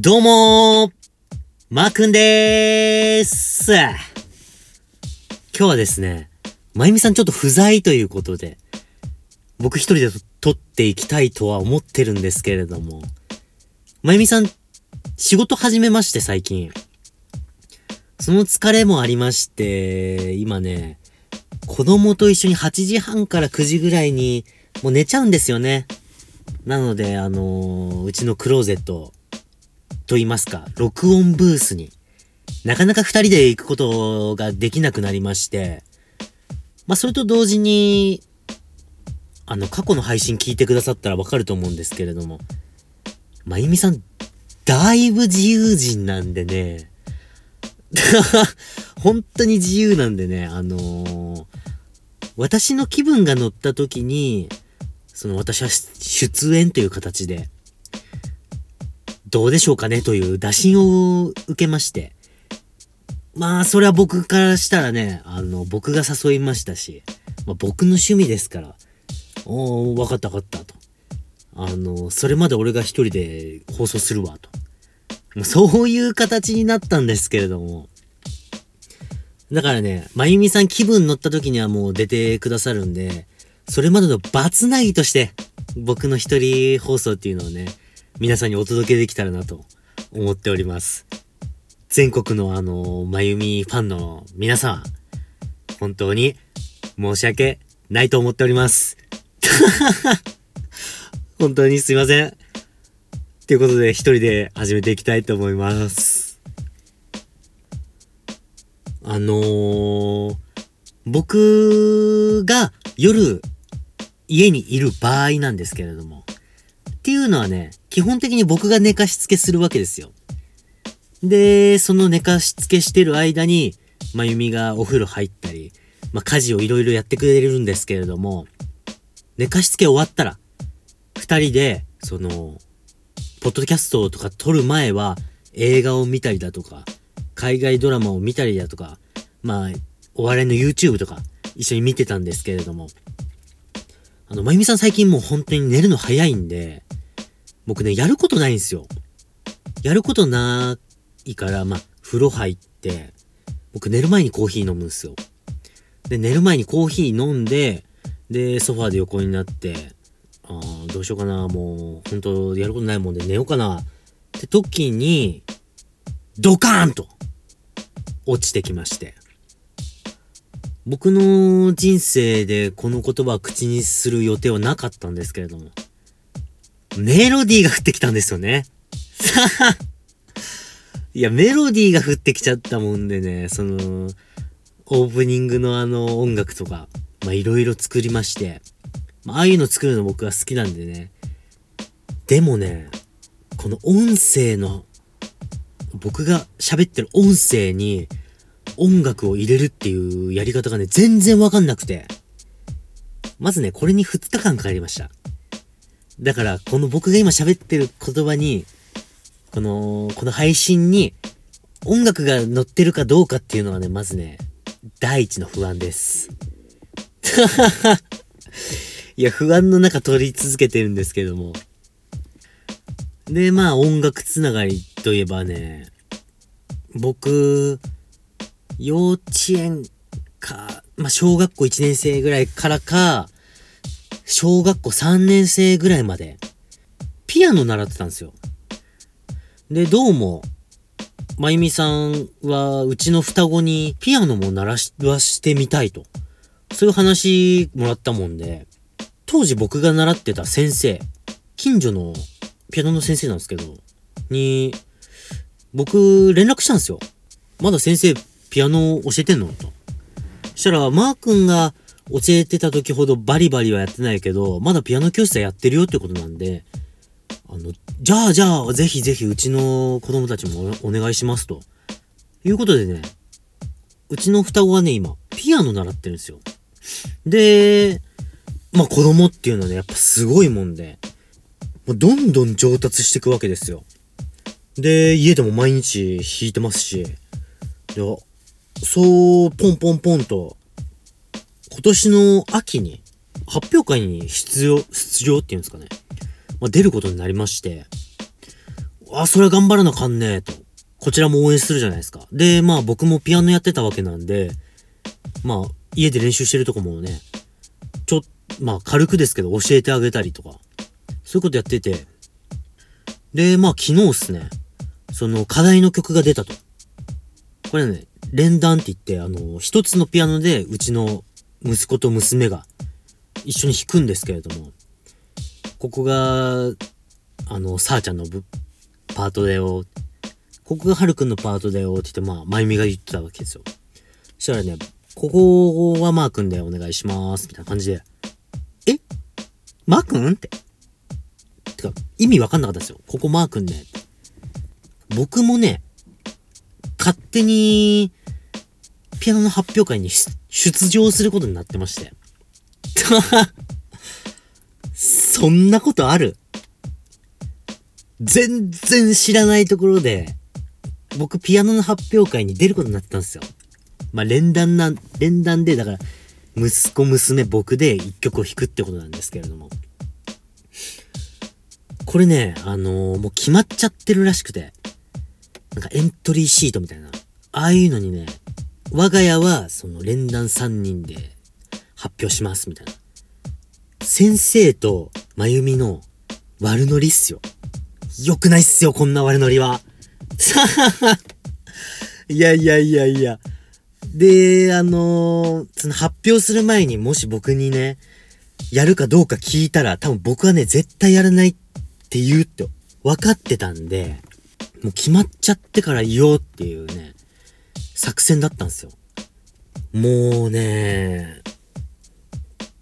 どうもー、まーくんでーす。今日はですね、まゆみさんちょっと不在ということで、僕一人で撮っていきたいとは思ってるんですけれども、まゆみさん、仕事始めまして最近。その疲れもありまして、今ね、子供と一緒に8時半から9時ぐらいにもう寝ちゃうんですよね。なので、あのー、うちのクローゼット、と言いますか、録音ブースに、なかなか二人で行くことができなくなりまして、まあ、それと同時に、あの、過去の配信聞いてくださったらわかると思うんですけれども、まゆみさん、だいぶ自由人なんでね、本当に自由なんでね、あのー、私の気分が乗った時に、その私は出演という形で、どうでしょうかねという打診を受けまして。まあ、それは僕からしたらね、あの、僕が誘いましたし、まあ、僕の趣味ですから、おー、わかったわかったと。あの、それまで俺が一人で放送するわと。そういう形になったんですけれども。だからね、まゆみさん気分乗った時にはもう出てくださるんで、それまでのバツナギとして、僕の一人放送っていうのをね、皆さんにお届けできたらなと思っております。全国のあの、まゆみファンの皆さん、本当に申し訳ないと思っております。本当にすいません。ということで、一人で始めていきたいと思います。あのー、僕が夜家にいる場合なんですけれども、っていうのはね、基本的に僕が寝かしつけするわけですよ。で、その寝かしつけしてる間に、まゆみがお風呂入ったり、まあ、家事をいろいろやってくれるんですけれども、寝かしつけ終わったら、二人で、その、ポッドキャストとか撮る前は、映画を見たりだとか、海外ドラマを見たりだとか、まあ、お笑いの YouTube とか、一緒に見てたんですけれども、あの、まゆみさん最近もう本当に寝るの早いんで、僕ね、やることないんですよ。やることないから、まあ、風呂入って、僕寝る前にコーヒー飲むんですよ。で、寝る前にコーヒー飲んで、で、ソファーで横になって、ああ、どうしようかな、もう、本当やることないもんで寝ようかな、って時に、ドカーンと、落ちてきまして。僕の人生でこの言葉を口にする予定はなかったんですけれども、メロディーが降ってきたんですよね。いや、メロディーが降ってきちゃったもんでね、その、オープニングのあの音楽とか、まあいろいろ作りまして、まあああいうの作るの僕は好きなんでね。でもね、この音声の、僕が喋ってる音声に音楽を入れるっていうやり方がね、全然わかんなくて。まずね、これに2日間かかりました。だから、この僕が今喋ってる言葉に、この、この配信に音楽が乗ってるかどうかっていうのはね、まずね、第一の不安です。いや、不安の中取り続けてるんですけども。で、まあ音楽つながりといえばね、僕、幼稚園か、まあ小学校1年生ぐらいからか、小学校3年生ぐらいまで、ピアノ習ってたんですよ。で、どうも、まゆみさんは、うちの双子にピアノも鳴らし、はしてみたいと。そういう話もらったもんで、当時僕が習ってた先生、近所のピアノの先生なんですけど、に、僕、連絡したんですよ。まだ先生、ピアノ教えてんの？と。したら、マー君が教えてた時ほどバリバリはやってないけど、まだピアノ教室はやってるよってことなんで、あの、じゃあじゃあ、ぜひぜひうちの子供たちもお願いしますと。いうことでね、うちの双子はね、今、ピアノ習ってるんですよ。で、まあ子供っていうのはね、やっぱすごいもんで、もうどんどん上達していくわけですよ。で、家でも毎日弾いてますし、で、そう、ポンポンポンと、今年の秋に発表会に出場、出場っていうんですかね。まあ、出ることになりまして、あ、それは頑張らなあかんねえと。こちらも応援するじゃないですか。で、まあ僕もピアノやってたわけなんで、まあ家で練習してるとこもね、ちょ、まあ軽くですけど教えてあげたりとか、そういうことやってて、で、まあ昨日っすね、その課題の曲が出たと。これね、連弾って言って、あの、一つのピアノでうちの息子と娘が一緒に弾くんですけれども、ここが、あの、さあちゃんのパートだよ。ここがはるくんのパートだよって言って、まあ、まゆみが言ってたわけですよ。そしたらね、ここはマー君でお願いします。みたいな感じで、え？マー君って。てか、意味わかんなかったですよ。ここマー君ね。僕もね、勝手に、ピアノの発表会に出場することになってまして。そんなことある？全然知らないところで、僕ピアノの発表会に出ることになってたんですよ。まあ連弾な、連弾で、だから、息子、娘、僕で一曲を弾くってことなんですけれども。これね、あのー、もう決まっちゃってるらしくて、なんかエントリーシートみたいな、ああいうのにね、我が家はその連弾3人で発表しますみたいな。先生とまゆみの悪ノリっすよ。よくないっすよ、こんな悪ノリは。いやいやいやいや。で、あのー、その発表する前にもし僕にね、やるかどうか聞いたら多分僕はね、絶対やらないって言うって分かってたんで、もう決まっちゃってから言おうっていうね、作戦だったんですよ。もうね、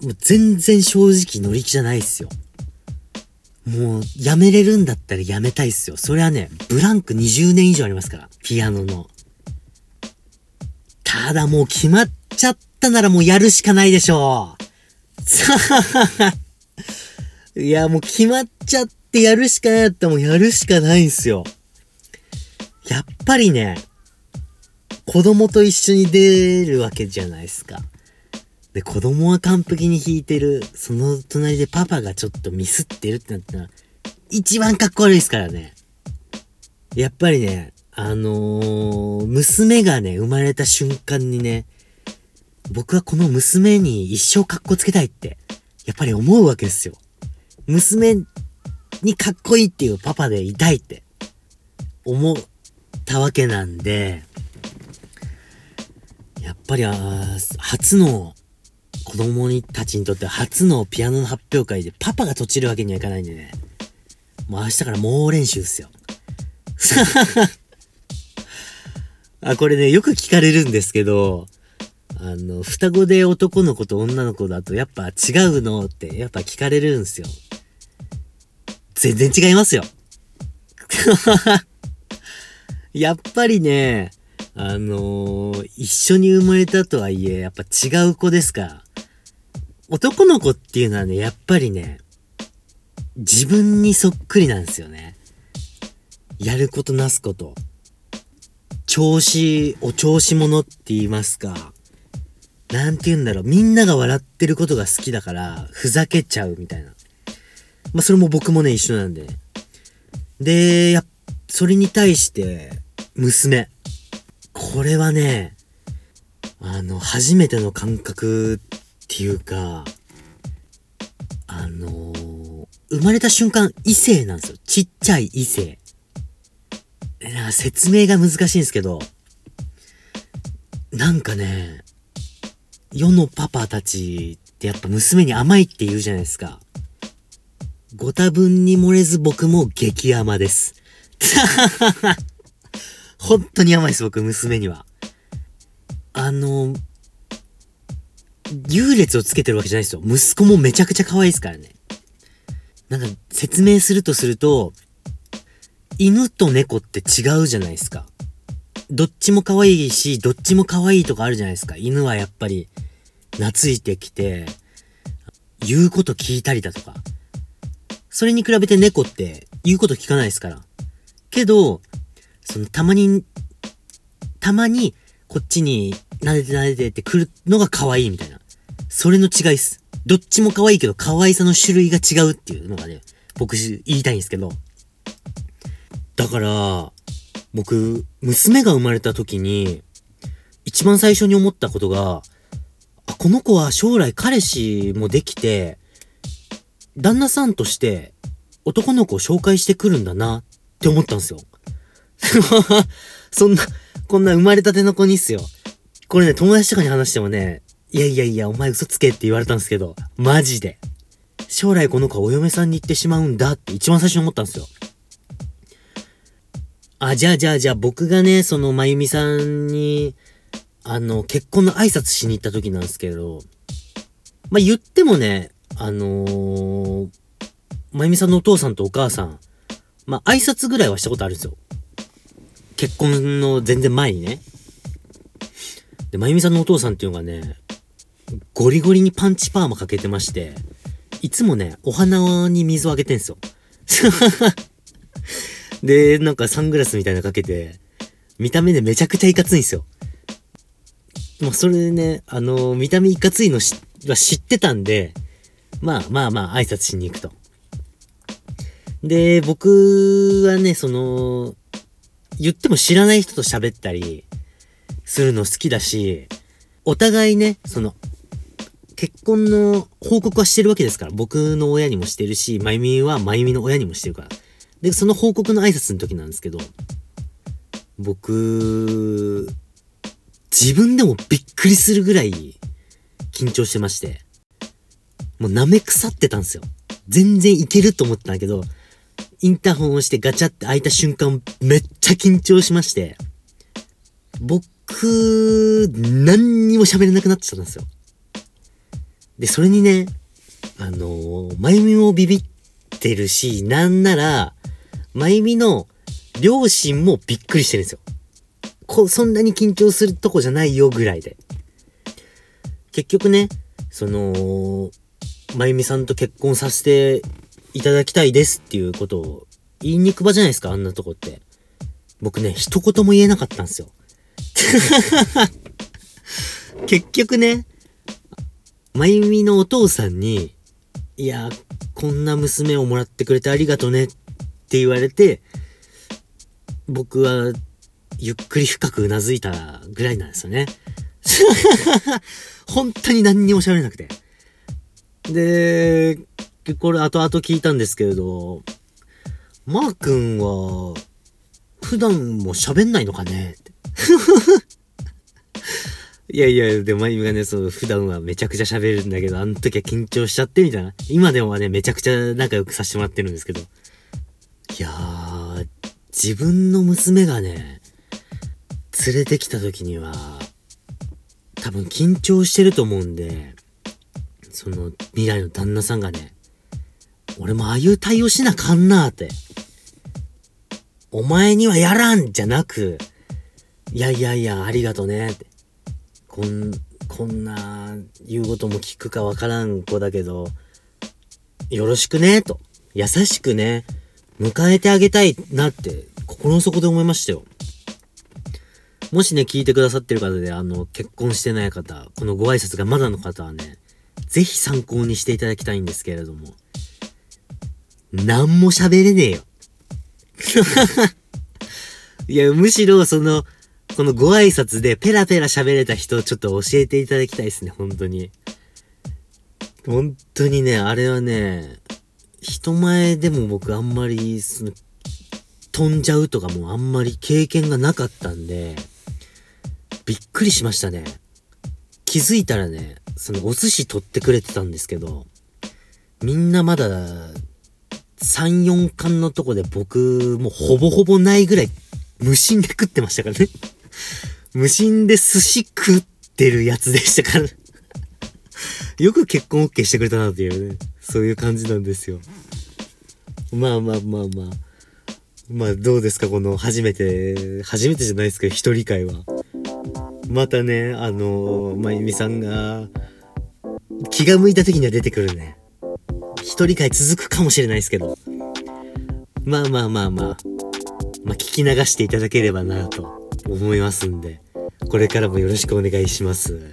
もう全然正直乗り気じゃないっすよ。もう、やめれるんだったらやめたいっすよ。それはね、ブランク20年以上ありますから。ピアノの。ただもう決まっちゃったならもうやるしかないでしょう。さ、いやもう決まっちゃってやるしかないったらもうやるしかないんすよ。やっぱりね、子供と一緒に出るわけじゃないですか。で、子供は完璧に弾いてる。その隣でパパがちょっとミスってるってなったら、一番かっこ悪いですからね。やっぱりね、あのー、娘がね、生まれた瞬間にね、僕はこの娘に一生かっこつけたいって、やっぱり思うわけですよ。娘にかっこいいっていうパパでいたいって、思ったわけなんで、やっぱり、あ初の子供にたちにとって初のピアノの発表会でパパがとちるわけにはいかないんでね。もう明日から猛練習っすよ。あ、これね、よく聞かれるんですけど、あの、双子で男の子と女の子だとやっぱ違うのってやっぱ聞かれるんすよ。全然違いますよ。やっぱりね、あのー、一緒に生まれたとはいえ、やっぱ違う子ですから。男の子っていうのはね、やっぱりね、自分にそっくりなんですよね。やることなすこと。調子、お調子者って言いますか。なんて言うんだろう。みんなが笑ってることが好きだから、ふざけちゃうみたいな。まあ、それも僕もね、一緒なんで。で、や、それに対して、娘。これはね、あの、初めての感覚っていうか、あのー、生まれた瞬間異性なんですよ。ちっちゃい異性。な説明が難しいんですけど、なんかね、世のパパたちってやっぱ娘に甘いって言うじゃないですか。ご多分に漏れず僕も激甘です。本当に甘いです、僕、娘には。あの、優劣をつけてるわけじゃないですよ。息子もめちゃくちゃ可愛いですからね。なんか説明するとすると、犬と猫って違うじゃないですか。どっちも可愛いし、どっちも可愛いとかあるじゃないですか。犬はやっぱり懐いてきて、言うこと聞いたりだとか。それに比べて猫って言うこと聞かないですから。けど、そのたまに、たまにこっちに撫でて撫でてって来るのが可愛いみたいな。それの違いっす。どっちも可愛いけど可愛さの種類が違うっていうのがね、僕言いたいんですけど、だから、僕、娘が生まれた時に、一番最初に思ったことが、あ、この子は将来彼氏もできて、旦那さんとして男の子を紹介してくるんだなって思ったんですよ。そんな、こんな生まれたての子にっすよ。これね、友達とかに話してもね、いやいやいや、お前嘘つけって言われたんですけど、マジで。将来この子はお嫁さんに行ってしまうんだって一番最初に思ったんですよ。あ、じゃあじゃあじゃあ僕がね、そのまゆみさんに、あの、結婚の挨拶しに行った時なんですけど、まあ、言ってもね、あのー、まゆみさんのお父さんとお母さん、まあ、挨拶ぐらいはしたことあるんですよ。結婚の全然前にね。で、まゆみさんのお父さんっていうのがね、ゴリゴリにパンチパーマかけてまして、いつもね、お花に水をあげてんすよ。で、なんかサングラスみたいなかけて、見た目でめちゃくちゃいかついんすよ。まあ、それでね、あの見た目いかついのしは知ってたんで、まあまあまあ挨拶しに行くと。で、僕はね、その、言っても知らない人と喋ったりするの好きだし、お互いね、その、結婚の報告はしてるわけですから、僕の親にもしてるし、まゆみはまゆみの親にもしてるから。で、その報告の挨拶の時なんですけど、僕、自分でもびっくりするぐらい緊張してまして、もう舐め腐ってたんですよ。全然いけると思ったんだけど、インターホンを押してガチャって開いた瞬間、めっちゃ緊張しまして、僕、何にも喋れなくなってたんですよ。で、それにね、あのー、まゆみもビビってるし、なんなら、まゆみの両親もびっくりしてるんですよ。こ、そんなに緊張するとこじゃないよぐらいで。結局ね、その、まゆみさんと結婚させていただきたいですっていうことを言いに行く場じゃないですか、あんなとこって。僕ね、一言も言えなかったんですよ。結局ね、まゆみのお父さんに、いや、こんな娘をもらってくれてありがとねって言われて、僕はゆっくり深くうなずいたぐらいなんですよね。本当に何にも喋れなくて。で、でこれ後々聞いたんですけれど、マー君は、普段も喋んないのかね？って。いやいや、でも、まゆみがね、そう、普段はめちゃくちゃ喋るんだけど、あの時は緊張しちゃってみたいな。今でもはね、めちゃくちゃ仲良くさせてもらってるんですけど。いやー、自分の娘がね、連れてきた時には、多分緊張してると思うんで、その未来の旦那さんがね、俺もああいう対応しなあかんなーって。お前にはやらんじゃなく、いやいやいや、ありがとねって。こん、こんな言うことも聞くかわからん子だけど、よろしくねと。優しくね、迎えてあげたいなって、心の底で思いましたよ。もしね、聞いてくださってる方で、あの、結婚してない方、このご挨拶がまだの方はね、ぜひ参考にしていただきたいんですけれども、なんも喋れねえよ。いや、むしろ、その、このご挨拶でペラペラ喋れた人、ちょっと教えていただきたいですね、本当に。本当にね、あれはね、人前でも僕あんまり、その、飛んじゃうとかもあんまり経験がなかったんで、びっくりしましたね。気づいたらね、そのお寿司取ってくれてたんですけど、みんなまだ、3、4巻のとこで僕、もうほぼほぼないぐらい、無心で食ってましたからね。無心で寿司食ってるやつでしたから。よく結婚 OK してくれたなっていうね。そういう感じなんですよ。まあまあまあまあ。まあどうですかこの初めて、初めてじゃないですけど、一人会は。またね、あのまゆみさんが、気が向いた時には出てくるね。一人会続くかもしれないですけど。まあまあまあまあ。まあ聞き流していただければなと思いますんで、これからもよろしくお願いします。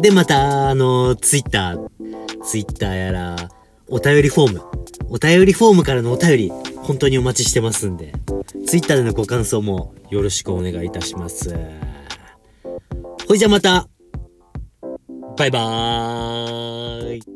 で、また、あの、ツイッター、ツイッターやら、お便りフォーム、お便りフォームからのお便り、本当にお待ちしてますんで、Twitter でのご感想もよろしくお願いいたします。ほいじゃまたバイバーイ。